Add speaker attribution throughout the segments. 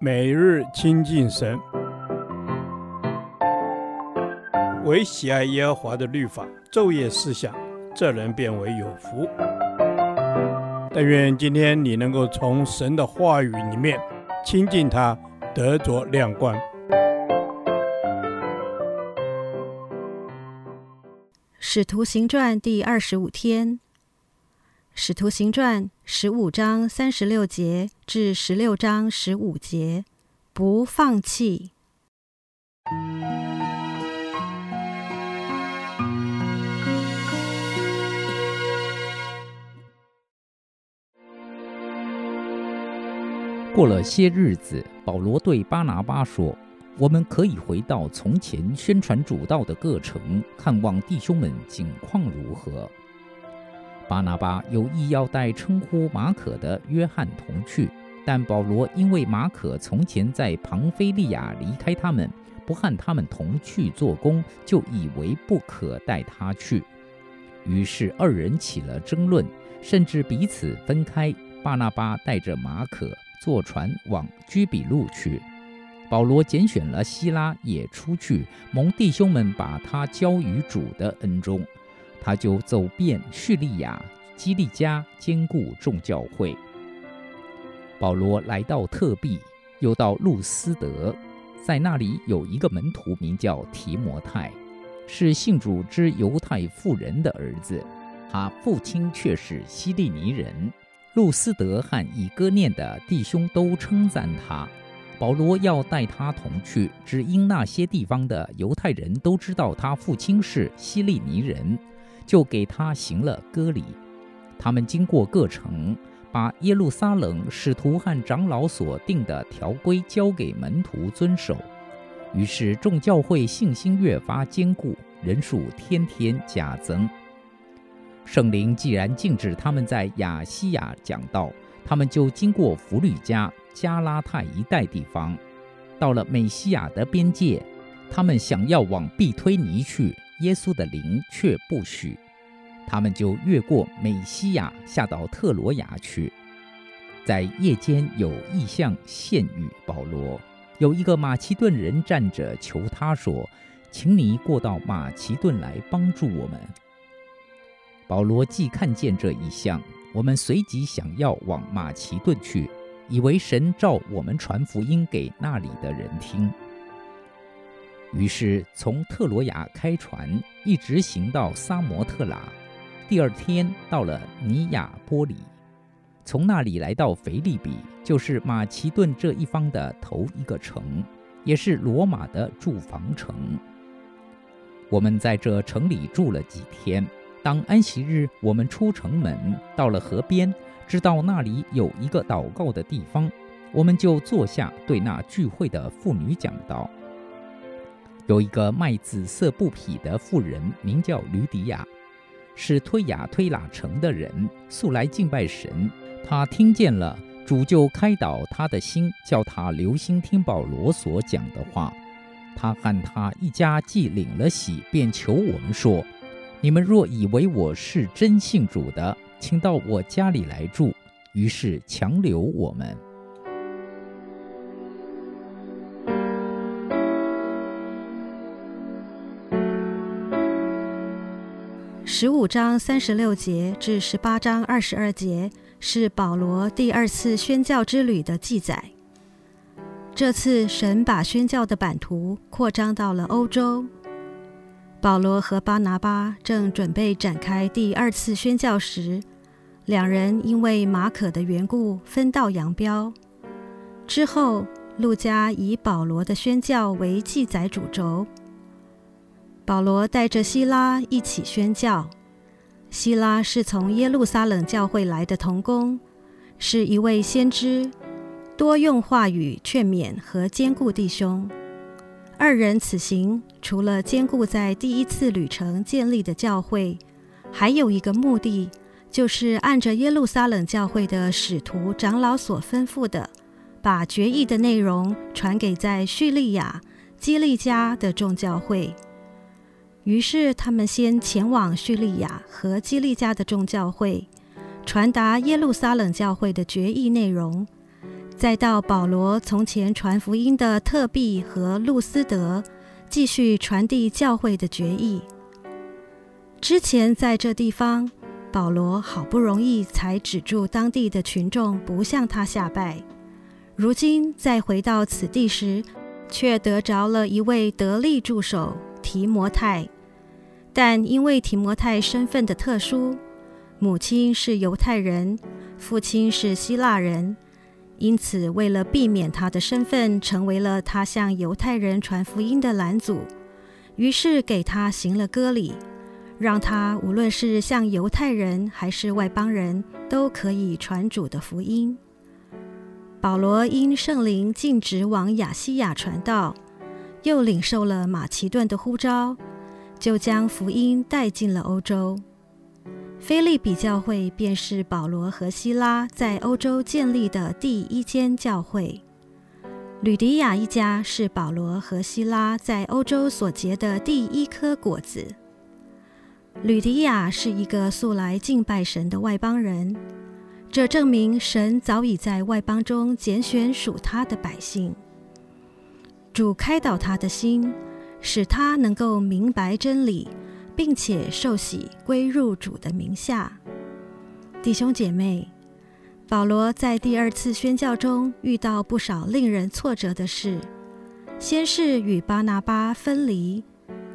Speaker 1: 每日亲近神，唯喜爱耶和华的律法，昼夜思想，这人便为有福。但愿今天你能够从神的话语里面亲近他，得着亮光。
Speaker 2: 使徒行传第二十五天。使徒行传十五章三十六节至十六章十五节，不放弃。
Speaker 3: 过了些日子，保罗对巴拿巴说：“我们可以回到从前宣传主道的各城，看望弟兄们景况如何。”巴拿巴有意要带称呼马可的约翰同去，但保罗因为马可从前在庞菲利亚离开他们，不和他们同去做工，就以为不可带他去。于是二人起了争论，甚至彼此分开。巴拿巴带着马可坐船往居比路去，保罗拣选了希拉也出去，蒙弟兄们把他交于主的恩中。他就走遍叙利亚、基利加，兼顾众教会。保罗来到特庇，又到路斯德，在那里有一个门徒名叫提摩太，是信主之犹太妇人的儿子，他父亲却是希利尼人。路斯德和以哥念的弟兄都称赞他。保罗要带他同去，只因那些地方的犹太人都知道他父亲是希利尼人。就给他行了割礼。他们经过各城，把耶路撒冷使徒和长老所定的条规交给门徒遵守。于是众教会信心越发坚固，人数天天加增。圣灵既然禁止他们在亚细亚讲道，他们就经过弗吕家、加拉太一带地方，到了美西亚的边界，他们想要往必推尼去。耶稣的灵却不许，他们就越过美西亚，下到特罗亚去。在夜间有异象现与保罗，有一个马其顿人站着求他说：“请你过到马其顿来帮助我们。”保罗既看见这异象，我们随即想要往马其顿去，以为神召我们传福音给那里的人听。于是从特罗亚开船，一直行到萨摩特拉。第二天到了尼亚波里，从那里来到腓立比，就是马其顿这一方的头一个城，也是罗马的驻防城。我们在这城里住了几天。当安息日，我们出城门，到了河边，知道那里有一个祷告的地方，我们就坐下，对那聚会的妇女讲道。有一个卖紫色布匹的妇人，名叫吕迪亚，是推雅推喇城的人，素来敬拜神。他听见了，主就开导他的心，叫他留心听保罗所讲的话。他和他一家既领了喜，便求我们说：“你们若以为我是真信主的，请到我家里来住。”于是强留我们。
Speaker 2: 十五章三十六节至十八章二十二节是保罗第二次宣教之旅的记载。这次神把宣教的版图扩张到了欧洲。保罗和巴拿巴正准备展开第二次宣教时，两人因为马可的缘故分道扬镳。之后，路加以保罗的宣教为记载主轴。保罗带着希拉一起宣教。希拉是从耶路撒冷教会来的同工，是一位先知，多用话语劝勉和坚固弟兄。二人此行除了坚固在第一次旅程建立的教会，还有一个目的，就是按着耶路撒冷教会的使徒长老所吩咐的，把决议的内容传给在叙利亚、基利家的众教会。于是，他们先前往叙利亚和基利家的众教会，传达耶路撒冷教会的决议内容，再到保罗从前传福音的特庇和路斯德，继续传递教会的决议。之前在这地方，保罗好不容易才止住当地的群众不向他下拜，如今再回到此地时，却得着了一位得力助手提摩太。但因为提摩太身份的特殊，母亲是犹太人，父亲是希腊人，因此为了避免他的身份成为了他向犹太人传福音的拦阻，于是给他行了割礼。让他无论是向犹太人还是外邦人都可以传主的福音。保罗因圣灵禁止往亚西亚传道，又领受了马其顿的呼召，就将福音带进了欧洲。腓利比教会便是保罗和希拉在欧洲建立的第一间教会。吕迪亚一家是保罗和希拉在欧洲所结的第一颗果子。吕迪亚是一个素来敬拜神的外邦人，这证明神早已在外邦中拣选属他的百姓。主开导他的心，使他能够明白真理，并且受洗归入主的名下。弟兄姐妹，保罗在第二次宣教中遇到不少令人挫折的事，先是与巴拿巴分离。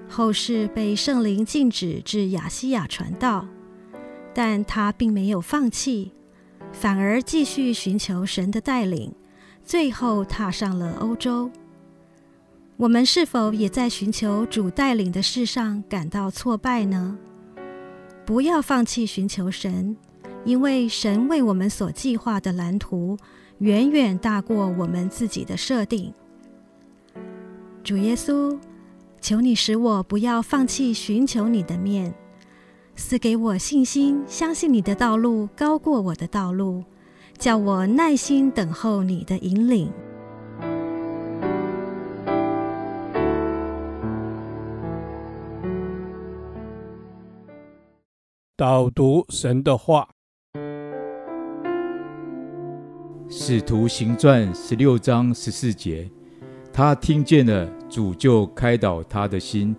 Speaker 2: 后世被圣灵禁止至亚西亚传道，但他并没有放弃，反而继续寻求神的带领，最后踏上了欧洲。我们是否也在寻求主带领的事上感到挫败呢？不要放弃寻求神，因为神为我们所计划的蓝图远远大过我们自己的设定。主耶稣。求你使我不要放弃寻求你的面，赐给我信心，相信你的道路高过我的道路，叫我耐心等候你的引领。
Speaker 1: 导读神的话，《
Speaker 4: 使徒行传》十六章十四节。他听见了，主就开导他的心，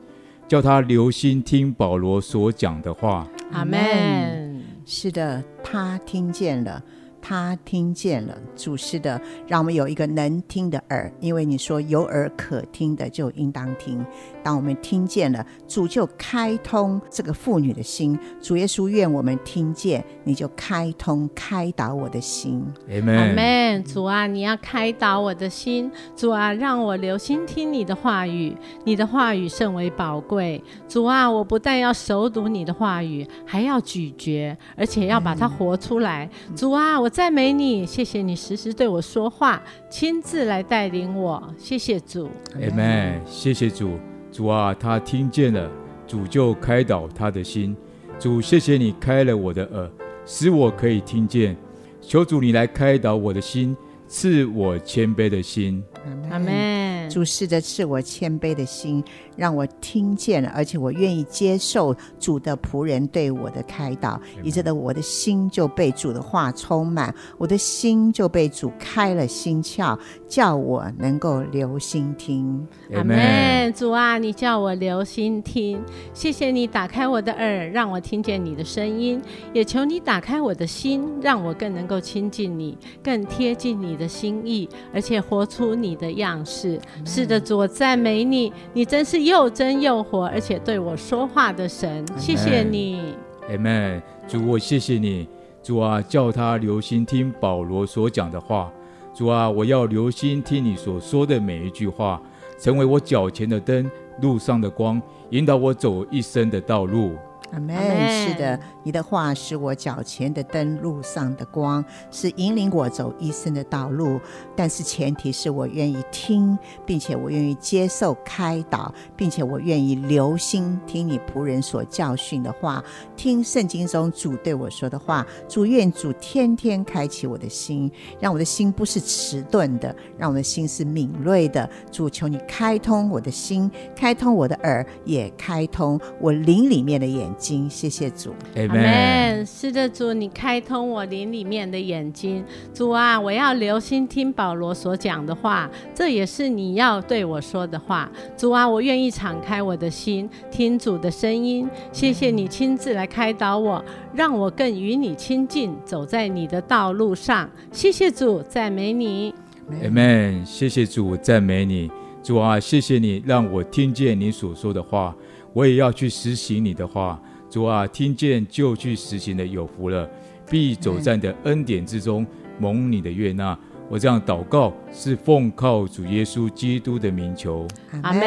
Speaker 4: 叫他留心听保罗所讲的话。
Speaker 5: 阿门。是的，他听见了。他听见了，主是的，让我们有一个能听的耳，因为你说有耳可听的就应当听。当我们听见了，主就开通这个妇女的心。主耶稣愿我们听见，你就开通开导我的心。
Speaker 4: 阿门。阿
Speaker 6: 门。主啊，你要开导我的心。主啊，让我留心听你的话语。你的话语甚为宝贵。主啊，我不但要熟读你的话语，还要咀嚼，而且要把它活出来。嗯、主啊，我。赞美你，谢谢你时时对我说话，亲自来带领我。谢谢主，
Speaker 4: 阿门。谢谢主，主啊，他听见了，主就开导他的心。主，谢谢你开了我的耳，使我可以听见。求主你来开导我的心，赐我谦卑的心。
Speaker 6: 阿门。
Speaker 5: 主试着赐我谦卑的心。让我听见了，而且我愿意接受主的仆人对我的开导，以致的我的心就被主的话充满，我的心就被主开了心窍，叫我能够留心听。
Speaker 6: 阿门。主啊，你叫我留心听，谢谢你打开我的耳，让我听见你的声音，也求你打开我的心，让我更能够亲近你，更贴近你的心意，而且活出你的样式。是的，主，我赞美你，你真是。又真又活，而且对我说话的神谢谢你
Speaker 4: ，Amen。主，我谢谢你，主啊，叫他留心听保罗所讲的话。主啊，我要留心听你所说的每一句话，成为我脚前的灯，路上的光，引导我走一生的道路。
Speaker 5: 阿门。是的，你的话是我脚前的灯，路上的光，是引领我走一生的道路。但是前提是我愿意听，并且我愿意接受开导，并且我愿意留心听你仆人所教训的话，听圣经中主对我说的话。主愿主天天开启我的心，让我的心不是迟钝的，让我的心是敏锐的。主求你开通我的心，开通我的耳，也开通我灵里面的眼睛。谢谢主，
Speaker 6: 阿门。是的，主，你开通我灵里面的眼睛。主啊，我要留心听保罗所讲的话，这也是你要对我说的话。主啊，我愿意敞开我的心，听主的声音。谢谢你亲自来开导我，让我更与你亲近，走在你的道路上。谢谢主，赞美你。
Speaker 4: 阿门。谢谢主，赞美你。主啊，谢谢你让我听见你所说的话，我也要去实行你的话。主啊，听见就去实行的有福了，必走在你的恩典之中，蒙你的悦纳。我这样祷告，是奉靠主耶稣基督的名求。
Speaker 6: 阿门。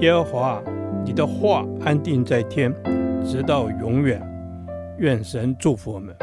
Speaker 1: 耶和华，你的话安定在天，直到永远。愿神祝福我们。